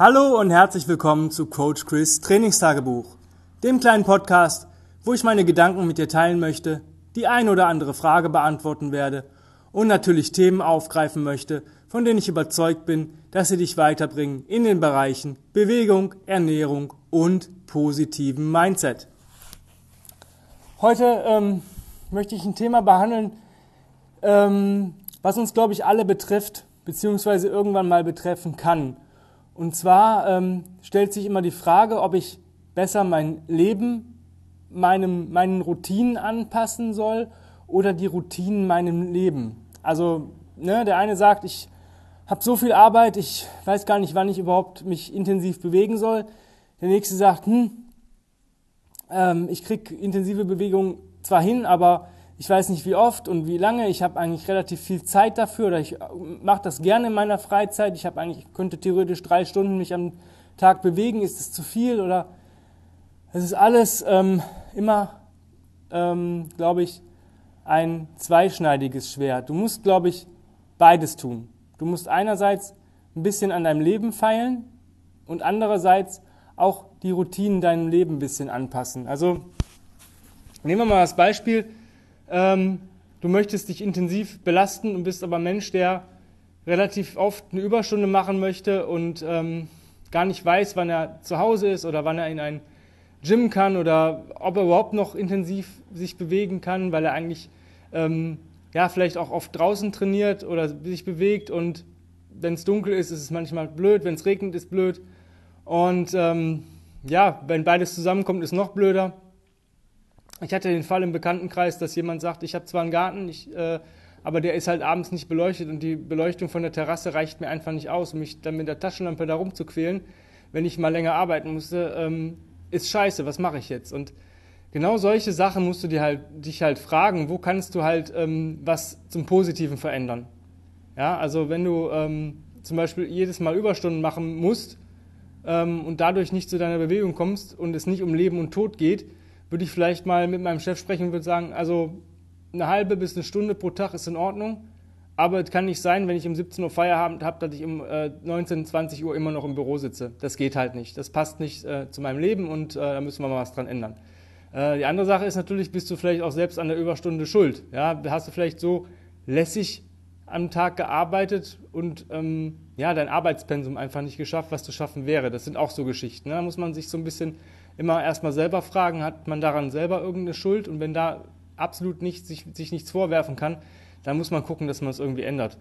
Hallo und herzlich willkommen zu Coach Chris Trainingstagebuch, dem kleinen Podcast, wo ich meine Gedanken mit dir teilen möchte, die ein oder andere Frage beantworten werde und natürlich Themen aufgreifen möchte, von denen ich überzeugt bin, dass sie dich weiterbringen in den Bereichen Bewegung, Ernährung und positiven Mindset. Heute ähm, möchte ich ein Thema behandeln, ähm, was uns, glaube ich, alle betrifft, beziehungsweise irgendwann mal betreffen kann. Und zwar ähm, stellt sich immer die Frage, ob ich besser mein Leben meinem, meinen Routinen anpassen soll oder die Routinen meinem Leben. Also ne, der eine sagt, ich habe so viel Arbeit, ich weiß gar nicht, wann ich überhaupt mich intensiv bewegen soll. Der nächste sagt, hm, ähm, ich kriege intensive Bewegung zwar hin, aber ich weiß nicht wie oft und wie lange. Ich habe eigentlich relativ viel Zeit dafür oder ich mache das gerne in meiner Freizeit. Ich habe eigentlich könnte theoretisch drei Stunden mich am Tag bewegen. Ist es zu viel oder? Es ist alles ähm, immer, ähm, glaube ich, ein zweischneidiges Schwert. Du musst, glaube ich, beides tun. Du musst einerseits ein bisschen an deinem Leben feilen und andererseits auch die Routinen deinem Leben ein bisschen anpassen. Also nehmen wir mal das Beispiel, ähm, du möchtest dich intensiv belasten und bist aber Mensch, der relativ oft eine Überstunde machen möchte und ähm, gar nicht weiß, wann er zu Hause ist oder wann er in ein Gym kann oder ob er überhaupt noch intensiv sich bewegen kann, weil er eigentlich ähm, ja vielleicht auch oft draußen trainiert oder sich bewegt und wenn es dunkel ist, ist es manchmal blöd, wenn es regnet, ist blöd und ähm, ja, wenn beides zusammenkommt, ist noch blöder. Ich hatte den Fall im Bekanntenkreis, dass jemand sagt, ich habe zwar einen Garten, ich, äh, aber der ist halt abends nicht beleuchtet und die Beleuchtung von der Terrasse reicht mir einfach nicht aus, um mich dann mit der Taschenlampe da rumzuquälen, wenn ich mal länger arbeiten musste, ähm, ist scheiße, was mache ich jetzt? Und genau solche Sachen musst du dir halt, dich halt fragen, wo kannst du halt ähm, was zum Positiven verändern? Ja, also wenn du ähm, zum Beispiel jedes Mal Überstunden machen musst ähm, und dadurch nicht zu deiner Bewegung kommst und es nicht um Leben und Tod geht, würde ich vielleicht mal mit meinem Chef sprechen und würde sagen, also eine halbe bis eine Stunde pro Tag ist in Ordnung, aber es kann nicht sein, wenn ich um 17 Uhr Feierabend habe, dass ich um äh, 19, 20 Uhr immer noch im Büro sitze. Das geht halt nicht. Das passt nicht äh, zu meinem Leben und äh, da müssen wir mal was dran ändern. Äh, die andere Sache ist natürlich, bist du vielleicht auch selbst an der Überstunde schuld. Ja, hast du vielleicht so lässig am Tag gearbeitet und ähm, ja, dein Arbeitspensum einfach nicht geschafft, was zu schaffen wäre. Das sind auch so Geschichten. Ne? Da muss man sich so ein bisschen immer erstmal selber fragen, hat man daran selber irgendeine Schuld? Und wenn da absolut nicht, sich, sich nichts vorwerfen kann, dann muss man gucken, dass man es irgendwie ändert.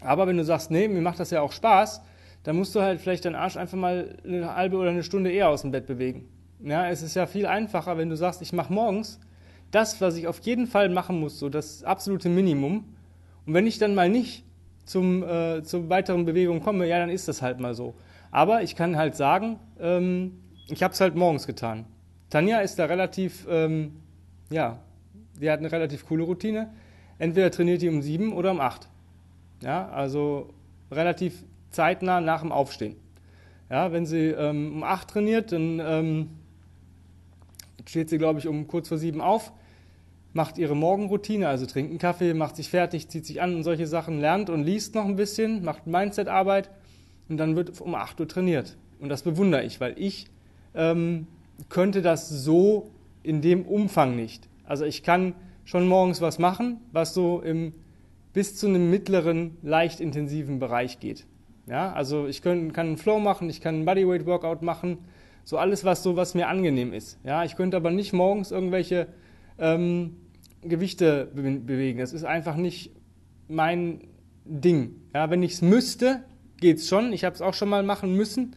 Aber wenn du sagst, nee, mir macht das ja auch Spaß, dann musst du halt vielleicht deinen Arsch einfach mal eine halbe oder eine Stunde eher aus dem Bett bewegen. Ja, es ist ja viel einfacher, wenn du sagst, ich mache morgens das, was ich auf jeden Fall machen muss, so das absolute Minimum. Und wenn ich dann mal nicht zum, äh, zur weiteren Bewegung komme, ja, dann ist das halt mal so. Aber ich kann halt sagen, ähm, ich habe es halt morgens getan. Tanja ist da relativ, ähm, ja, die hat eine relativ coole Routine. Entweder trainiert die um sieben oder um acht. Ja, also relativ zeitnah nach dem Aufstehen. Ja, wenn sie ähm, um acht trainiert, dann ähm, steht sie, glaube ich, um kurz vor sieben auf, macht ihre Morgenroutine, also trinkt einen Kaffee, macht sich fertig, zieht sich an und solche Sachen, lernt und liest noch ein bisschen, macht Mindset-Arbeit und dann wird um acht Uhr trainiert. Und das bewundere ich, weil ich ähm, könnte das so in dem Umfang nicht. Also ich kann schon morgens was machen, was so im, bis zu einem mittleren, leicht intensiven Bereich geht. Ja, also ich können, kann einen Flow machen, ich kann einen Bodyweight Workout machen, so alles, was so was mir angenehm ist. Ja, ich könnte aber nicht morgens irgendwelche ähm, Gewichte be bewegen. Das ist einfach nicht mein Ding. Ja, wenn ich es müsste, geht es schon. Ich habe es auch schon mal machen müssen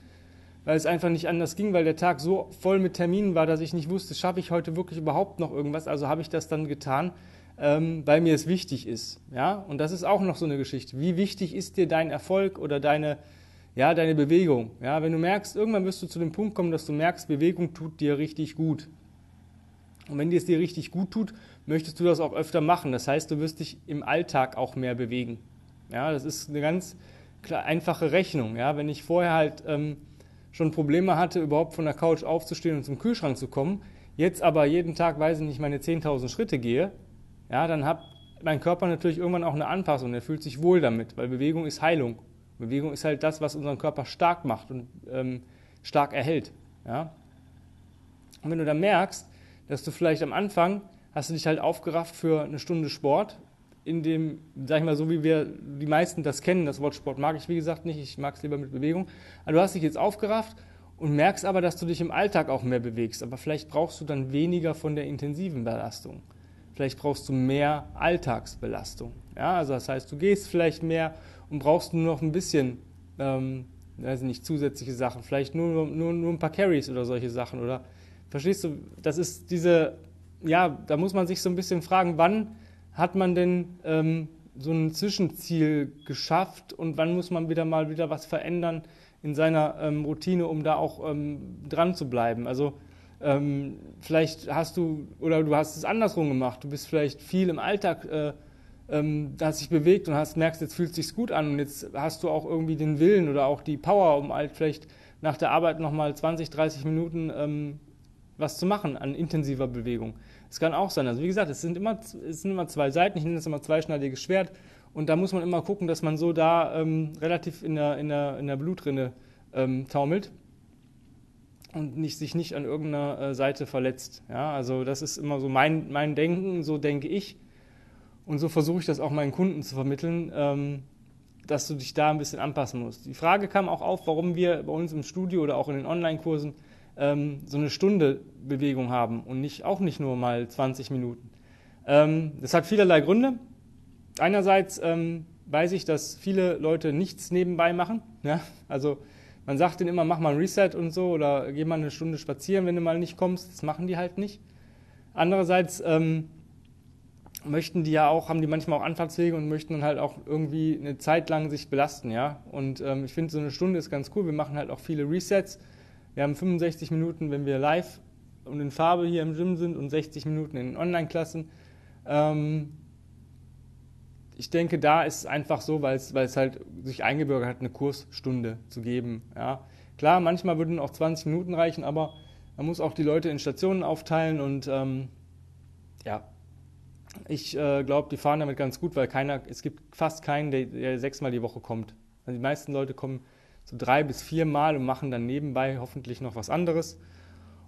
weil es einfach nicht anders ging, weil der Tag so voll mit Terminen war, dass ich nicht wusste, schaffe ich heute wirklich überhaupt noch irgendwas. Also habe ich das dann getan, ähm, weil mir es wichtig ist. Ja? Und das ist auch noch so eine Geschichte. Wie wichtig ist dir dein Erfolg oder deine, ja, deine Bewegung? Ja? Wenn du merkst, irgendwann wirst du zu dem Punkt kommen, dass du merkst, Bewegung tut dir richtig gut. Und wenn dir es dir richtig gut tut, möchtest du das auch öfter machen. Das heißt, du wirst dich im Alltag auch mehr bewegen. Ja, das ist eine ganz einfache Rechnung. Ja, wenn ich vorher halt ähm, schon Probleme hatte, überhaupt von der Couch aufzustehen und zum Kühlschrank zu kommen, jetzt aber jeden Tag, weiß ich nicht, meine 10.000 Schritte gehe, ja, dann hat mein Körper natürlich irgendwann auch eine Anpassung, er fühlt sich wohl damit, weil Bewegung ist Heilung. Bewegung ist halt das, was unseren Körper stark macht und ähm, stark erhält. Ja? Und wenn du dann merkst, dass du vielleicht am Anfang hast du dich halt aufgerafft für eine Stunde Sport, in dem, sag ich mal, so wie wir die meisten das kennen, das Wort Sport mag ich wie gesagt nicht, ich mag es lieber mit Bewegung, aber du hast dich jetzt aufgerafft und merkst aber, dass du dich im Alltag auch mehr bewegst, aber vielleicht brauchst du dann weniger von der intensiven Belastung. Vielleicht brauchst du mehr Alltagsbelastung. Ja, also das heißt, du gehst vielleicht mehr und brauchst nur noch ein bisschen, ähm, weiß nicht, zusätzliche Sachen, vielleicht nur, nur, nur ein paar Carries oder solche Sachen. Oder verstehst du, das ist diese, ja, da muss man sich so ein bisschen fragen, wann hat man denn ähm, so ein Zwischenziel geschafft und wann muss man wieder mal wieder was verändern in seiner ähm, Routine, um da auch ähm, dran zu bleiben. Also ähm, vielleicht hast du oder du hast es andersrum gemacht. Du bist vielleicht viel im Alltag, äh, ähm, hast dich bewegt und hast merkst, jetzt fühlt es sich gut an und jetzt hast du auch irgendwie den Willen oder auch die Power, um halt vielleicht nach der Arbeit nochmal 20, 30 Minuten ähm, was zu machen an intensiver Bewegung. Es kann auch sein. Also wie gesagt, es sind immer, es sind immer zwei Seiten. Ich nenne das immer zweischneidiges Schwert. Und da muss man immer gucken, dass man so da ähm, relativ in der, in der, in der Blutrinne ähm, taumelt und nicht, sich nicht an irgendeiner äh, Seite verletzt. Ja, also das ist immer so mein, mein Denken, so denke ich. Und so versuche ich das auch meinen Kunden zu vermitteln, ähm, dass du dich da ein bisschen anpassen musst. Die Frage kam auch auf, warum wir bei uns im Studio oder auch in den Online-Kursen ähm, so eine Stunde Bewegung haben und nicht, auch nicht nur mal 20 Minuten. Ähm, das hat vielerlei Gründe. Einerseits ähm, weiß ich, dass viele Leute nichts nebenbei machen. Ja? Also man sagt denen immer, mach mal ein Reset und so oder geh mal eine Stunde spazieren, wenn du mal nicht kommst. Das machen die halt nicht. Andererseits ähm, möchten die ja auch, haben die manchmal auch Anfahrtswege und möchten dann halt auch irgendwie eine Zeit lang sich belasten, ja. Und ähm, ich finde, so eine Stunde ist ganz cool. Wir machen halt auch viele Resets. Wir haben 65 Minuten, wenn wir live und in Farbe hier im Gym sind und 60 Minuten in Online-Klassen. Ähm, ich denke, da ist es einfach so, weil es, weil es halt sich eingebürgert hat, eine Kursstunde zu geben. Ja. Klar, manchmal würden auch 20 Minuten reichen, aber man muss auch die Leute in Stationen aufteilen und ähm, ja, ich äh, glaube, die fahren damit ganz gut, weil keiner, es gibt fast keinen, der, der sechsmal die Woche kommt. Also die meisten Leute kommen so drei bis vier Mal und machen dann nebenbei hoffentlich noch was anderes.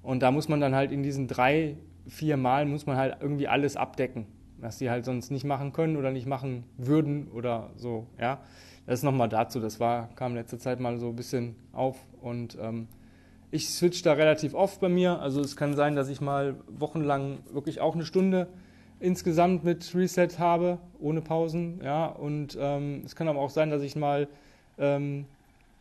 Und da muss man dann halt in diesen drei, vier Mal muss man halt irgendwie alles abdecken was sie halt sonst nicht machen können oder nicht machen würden oder so. Ja, das ist nochmal dazu. Das war kam letzte Zeit mal so ein bisschen auf und ähm, ich switch da relativ oft bei mir. Also es kann sein, dass ich mal wochenlang wirklich auch eine Stunde insgesamt mit Reset habe, ohne Pausen. Ja, und ähm, es kann aber auch sein, dass ich mal ähm,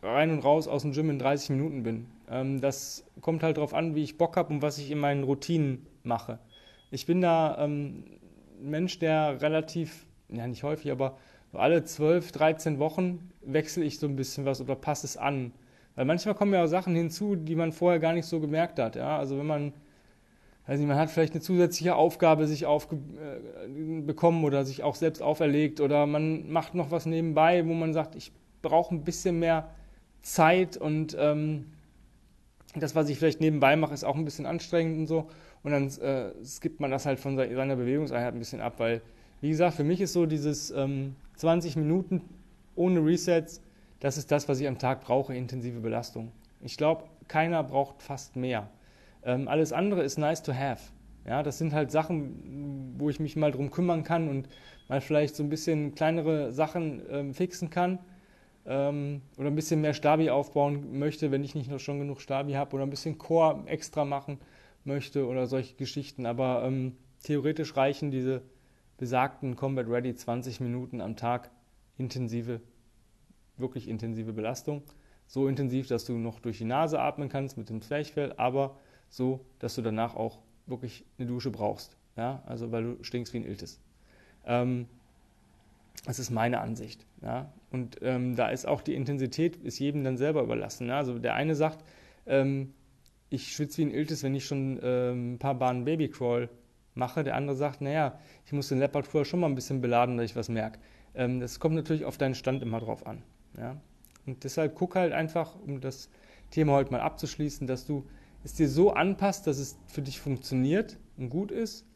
rein und raus aus dem Gym in 30 Minuten bin. Ähm, das kommt halt darauf an, wie ich Bock habe und was ich in meinen Routinen mache. Ich bin da ähm, Mensch, der relativ, ja nicht häufig, aber alle 12, 13 Wochen wechsle ich so ein bisschen was oder passe es an. Weil manchmal kommen ja auch Sachen hinzu, die man vorher gar nicht so gemerkt hat. Ja? Also wenn man, weiß nicht, man hat vielleicht eine zusätzliche Aufgabe sich aufbekommen äh, oder sich auch selbst auferlegt oder man macht noch was nebenbei, wo man sagt, ich brauche ein bisschen mehr Zeit und ähm, das, was ich vielleicht nebenbei mache, ist auch ein bisschen anstrengend und so. Und dann äh, skippt man das halt von seiner Bewegungseinheit ein bisschen ab, weil, wie gesagt, für mich ist so dieses ähm, 20 Minuten ohne Resets, das ist das, was ich am Tag brauche, intensive Belastung. Ich glaube, keiner braucht fast mehr. Ähm, alles andere ist nice to have. Ja, das sind halt Sachen, wo ich mich mal drum kümmern kann und mal vielleicht so ein bisschen kleinere Sachen ähm, fixen kann ähm, oder ein bisschen mehr Stabi aufbauen möchte, wenn ich nicht noch schon genug Stabi habe oder ein bisschen Core extra machen möchte oder solche Geschichten. Aber ähm, theoretisch reichen diese besagten Combat Ready 20 Minuten am Tag intensive, wirklich intensive Belastung. So intensiv, dass du noch durch die Nase atmen kannst mit dem Zwerchfell, aber so, dass du danach auch wirklich eine Dusche brauchst. Ja? Also weil du stinkst wie ein Iltis. Ähm, das ist meine Ansicht. Ja? Und ähm, da ist auch die Intensität, ist jedem dann selber überlassen. Ja? Also der eine sagt, ähm, ich schwitze wie ein Iltis, wenn ich schon ähm, ein paar Bahnen Babycrawl mache. Der andere sagt, naja, ich muss den Leopard vorher schon mal ein bisschen beladen, dass ich was merke. Ähm, das kommt natürlich auf deinen Stand immer drauf an. Ja? Und deshalb guck halt einfach, um das Thema heute mal abzuschließen, dass du es dir so anpasst, dass es für dich funktioniert und gut ist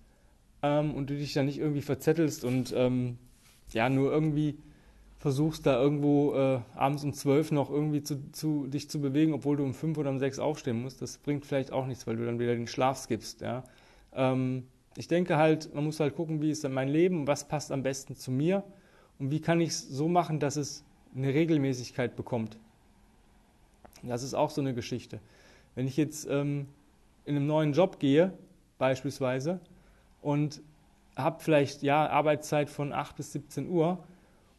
ähm, und du dich dann nicht irgendwie verzettelst und ähm, ja, nur irgendwie versuchst da irgendwo äh, abends um zwölf noch irgendwie zu, zu, dich zu bewegen, obwohl du um fünf oder um sechs aufstehen musst. Das bringt vielleicht auch nichts, weil du dann wieder den Schlaf skippst. Ja? Ähm, ich denke halt, man muss halt gucken, wie ist dann mein Leben, was passt am besten zu mir und wie kann ich es so machen, dass es eine Regelmäßigkeit bekommt. Das ist auch so eine Geschichte. Wenn ich jetzt ähm, in einem neuen Job gehe, beispielsweise, und habe vielleicht ja Arbeitszeit von 8 bis 17 Uhr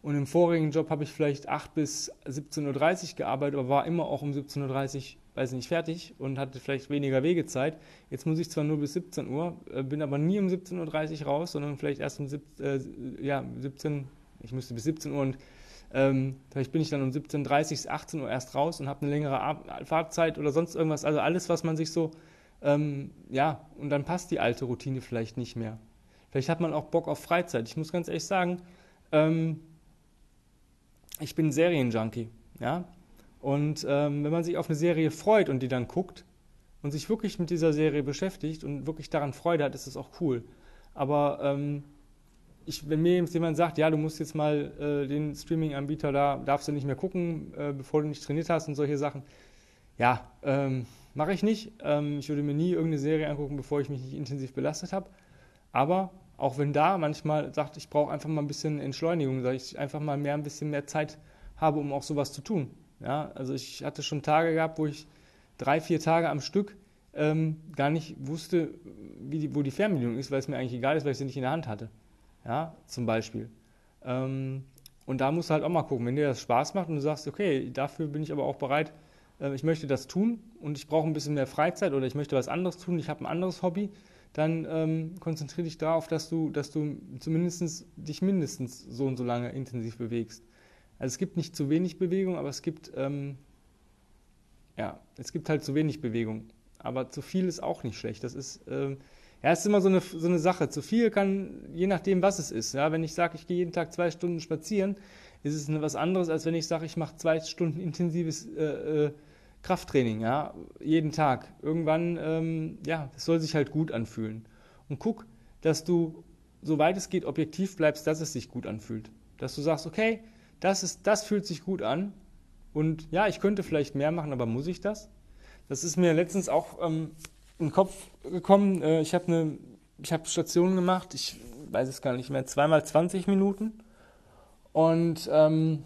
und im vorigen Job habe ich vielleicht 8 bis 17.30 Uhr gearbeitet, aber war immer auch um 17.30 Uhr, weiß nicht, fertig und hatte vielleicht weniger Wegezeit. Jetzt muss ich zwar nur bis 17 Uhr, äh, bin aber nie um 17.30 Uhr raus, sondern vielleicht erst um 17, äh, ja, 17, ich müsste bis 17 Uhr und ähm, vielleicht bin ich dann um 17.30 bis 18 Uhr erst raus und habe eine längere Ab Fahrzeit oder sonst irgendwas. Also alles, was man sich so, ähm, ja, und dann passt die alte Routine vielleicht nicht mehr. Vielleicht hat man auch Bock auf Freizeit. Ich muss ganz ehrlich sagen, ähm, ich bin Serienjunkie, ja. Und ähm, wenn man sich auf eine Serie freut und die dann guckt und sich wirklich mit dieser Serie beschäftigt und wirklich daran Freude hat, ist das auch cool. Aber ähm, ich, wenn mir jemand sagt, ja, du musst jetzt mal äh, den Streaming-Anbieter da, darfst du nicht mehr gucken, äh, bevor du nicht trainiert hast und solche Sachen, ja, ähm, mache ich nicht. Ähm, ich würde mir nie irgendeine Serie angucken, bevor ich mich nicht intensiv belastet habe. Aber auch wenn da manchmal sagt, ich brauche einfach mal ein bisschen Entschleunigung, dass ich einfach mal mehr ein bisschen mehr Zeit habe, um auch sowas zu tun. Ja, also ich hatte schon Tage gehabt, wo ich drei, vier Tage am Stück ähm, gar nicht wusste, die, wo die Fernbedienung ist, weil es mir eigentlich egal ist, weil ich sie nicht in der Hand hatte. Ja, zum Beispiel. Ähm, und da musst du halt auch mal gucken, wenn dir das Spaß macht und du sagst, okay, dafür bin ich aber auch bereit, äh, ich möchte das tun und ich brauche ein bisschen mehr Freizeit oder ich möchte was anderes tun, ich habe ein anderes Hobby, dann ähm, konzentriere dich darauf, dass du, dass du zumindest dich mindestens so und so lange intensiv bewegst. Also es gibt nicht zu wenig Bewegung, aber es gibt, ähm, ja, es gibt halt zu wenig Bewegung. Aber zu viel ist auch nicht schlecht. Das ist, ähm, ja, es ist immer so eine, so eine Sache. Zu viel kann, je nachdem, was es ist. Ja, wenn ich sage, ich gehe jeden Tag zwei Stunden spazieren, ist es was anderes, als wenn ich sage, ich mache zwei Stunden intensives äh, äh, Krafttraining, ja, jeden Tag. Irgendwann, ähm, ja, das soll sich halt gut anfühlen. Und guck, dass du, soweit es geht, objektiv bleibst, dass es sich gut anfühlt. Dass du sagst, okay, das, ist, das fühlt sich gut an. Und ja, ich könnte vielleicht mehr machen, aber muss ich das? Das ist mir letztens auch ähm, in den Kopf gekommen. Äh, ich habe eine, ich habe Stationen gemacht, ich weiß es gar nicht mehr, zweimal 20 Minuten. Und ähm,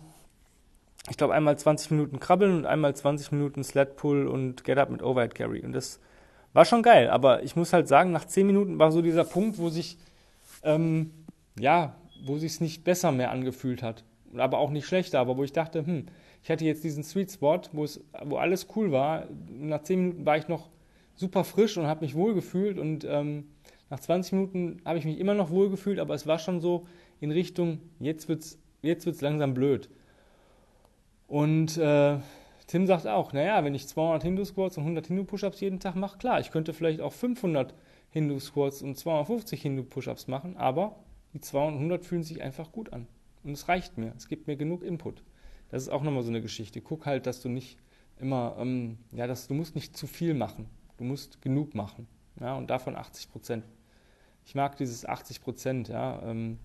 ich glaube, einmal 20 Minuten krabbeln und einmal 20 Minuten Sled Pull und Get Up mit Overhead Carry. Und das war schon geil. Aber ich muss halt sagen, nach 10 Minuten war so dieser Punkt, wo sich, ähm, ja, wo sich es nicht besser mehr angefühlt hat. Aber auch nicht schlechter. Aber wo ich dachte, hm, ich hatte jetzt diesen Sweet Spot, wo, es, wo alles cool war. Nach 10 Minuten war ich noch super frisch und habe mich wohl gefühlt. Und ähm, nach 20 Minuten habe ich mich immer noch wohl gefühlt. Aber es war schon so in Richtung, jetzt wird es jetzt wird's langsam blöd. Und äh, Tim sagt auch, naja, wenn ich 200 Hindu-Squats und 100 Hindu-Push-Ups jeden Tag mache, klar, ich könnte vielleicht auch 500 Hindu-Squats und 250 Hindu-Push-Ups machen, aber die 200 und 100 fühlen sich einfach gut an. Und es reicht mir, es gibt mir genug Input. Das ist auch nochmal so eine Geschichte. Guck halt, dass du nicht immer, ähm, ja, dass, du musst nicht zu viel machen. Du musst genug machen. Ja, und davon 80 Prozent. Ich mag dieses 80 Prozent, ja. Ähm,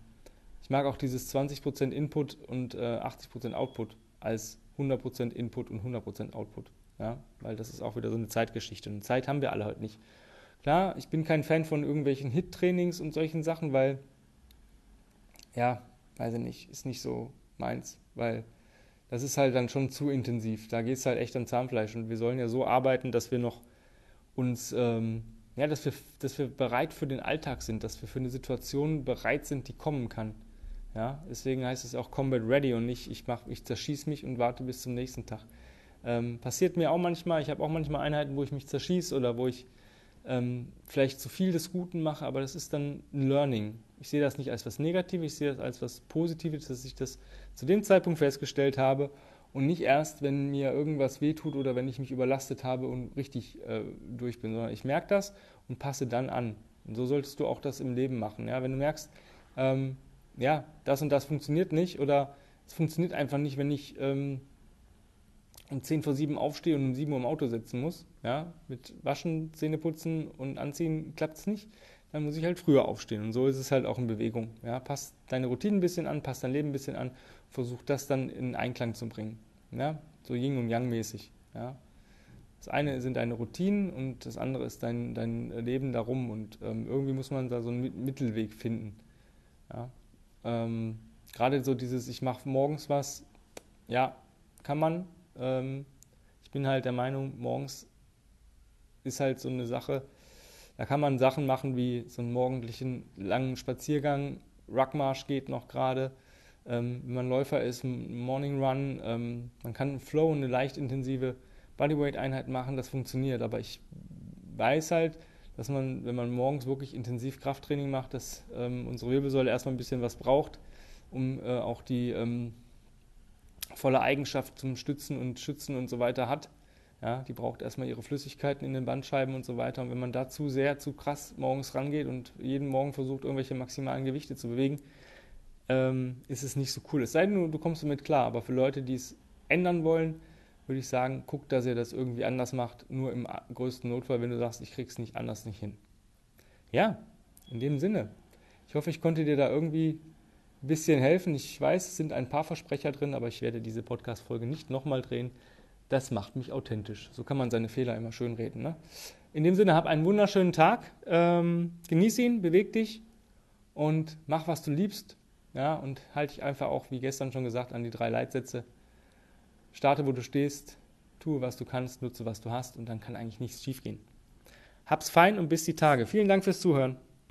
ich mag auch dieses 20 Prozent Input und äh, 80 Prozent Output als 100% Input und 100% Output. Ja? Weil das ist auch wieder so eine Zeitgeschichte. Und Zeit haben wir alle halt nicht. Klar, ich bin kein Fan von irgendwelchen Hit-Trainings und solchen Sachen, weil, ja, weiß ich nicht, ist nicht so meins, weil das ist halt dann schon zu intensiv. Da geht es halt echt an Zahnfleisch. Und wir sollen ja so arbeiten, dass wir noch uns, ähm, ja, dass wir, dass wir bereit für den Alltag sind, dass wir für eine Situation bereit sind, die kommen kann. Ja, deswegen heißt es auch Combat Ready und nicht, ich, mach, ich zerschieße mich und warte bis zum nächsten Tag. Ähm, passiert mir auch manchmal, ich habe auch manchmal Einheiten, wo ich mich zerschieße oder wo ich ähm, vielleicht zu viel des Guten mache, aber das ist dann ein Learning. Ich sehe das nicht als was Negatives, ich sehe das als was Positives, dass ich das zu dem Zeitpunkt festgestellt habe und nicht erst, wenn mir irgendwas wehtut oder wenn ich mich überlastet habe und richtig äh, durch bin, sondern ich merke das und passe dann an. Und so solltest du auch das im Leben machen. Ja? Wenn du merkst, ähm, ja, das und das funktioniert nicht oder es funktioniert einfach nicht, wenn ich ähm, um 10 vor 7 aufstehe und um 7 Uhr im Auto sitzen muss. Ja, mit Waschen, Zähne putzen und Anziehen klappt es nicht. dann muss ich halt früher aufstehen. Und so ist es halt auch in Bewegung. Ja, passt deine Routine ein bisschen an, passt dein Leben ein bisschen an, versuch das dann in Einklang zu bringen. Ja, so Yin und Yang mäßig. Ja. Das eine sind deine Routinen und das andere ist dein, dein Leben darum. Und ähm, irgendwie muss man da so einen Mittelweg finden. Ja. Ähm, Gerade so dieses, ich mache morgens was, ja, kann man. Ähm, ich bin halt der Meinung, morgens ist halt so eine Sache, da kann man Sachen machen wie so einen morgendlichen langen Spaziergang. Ruckmarsch geht noch gerade. Ähm, wenn man Läufer ist, Morning Run. Ähm, man kann einen Flow, eine leicht intensive Bodyweight-Einheit machen. Das funktioniert. Aber ich weiß halt, dass man, wenn man morgens wirklich intensiv Krafttraining macht, dass ähm, unsere Wirbelsäule erstmal ein bisschen was braucht, um äh, auch die ähm, volle Eigenschaft zum Stützen und Schützen und so weiter hat. Ja, die braucht erstmal ihre Flüssigkeiten in den Bandscheiben und so weiter. Und wenn man da zu sehr, zu krass morgens rangeht und jeden Morgen versucht, irgendwelche maximalen Gewichte zu bewegen, ähm, ist es nicht so cool. Es sei denn, du kommst damit klar. Aber für Leute, die es ändern wollen, würde ich sagen, guckt, dass ihr das irgendwie anders macht. Nur im größten Notfall, wenn du sagst, ich krieg's nicht anders nicht hin. Ja, in dem Sinne. Ich hoffe, ich konnte dir da irgendwie ein bisschen helfen. Ich weiß, es sind ein paar Versprecher drin, aber ich werde diese Podcast-Folge nicht nochmal drehen. Das macht mich authentisch. So kann man seine Fehler immer schön reden. Ne? In dem Sinne, hab einen wunderschönen Tag. Ähm, genieß ihn, beweg dich und mach, was du liebst. Ja, und halte dich einfach auch, wie gestern schon gesagt, an die drei Leitsätze. Starte, wo du stehst, tue, was du kannst, nutze, was du hast und dann kann eigentlich nichts schiefgehen. Hab's fein und bis die Tage. Vielen Dank fürs Zuhören.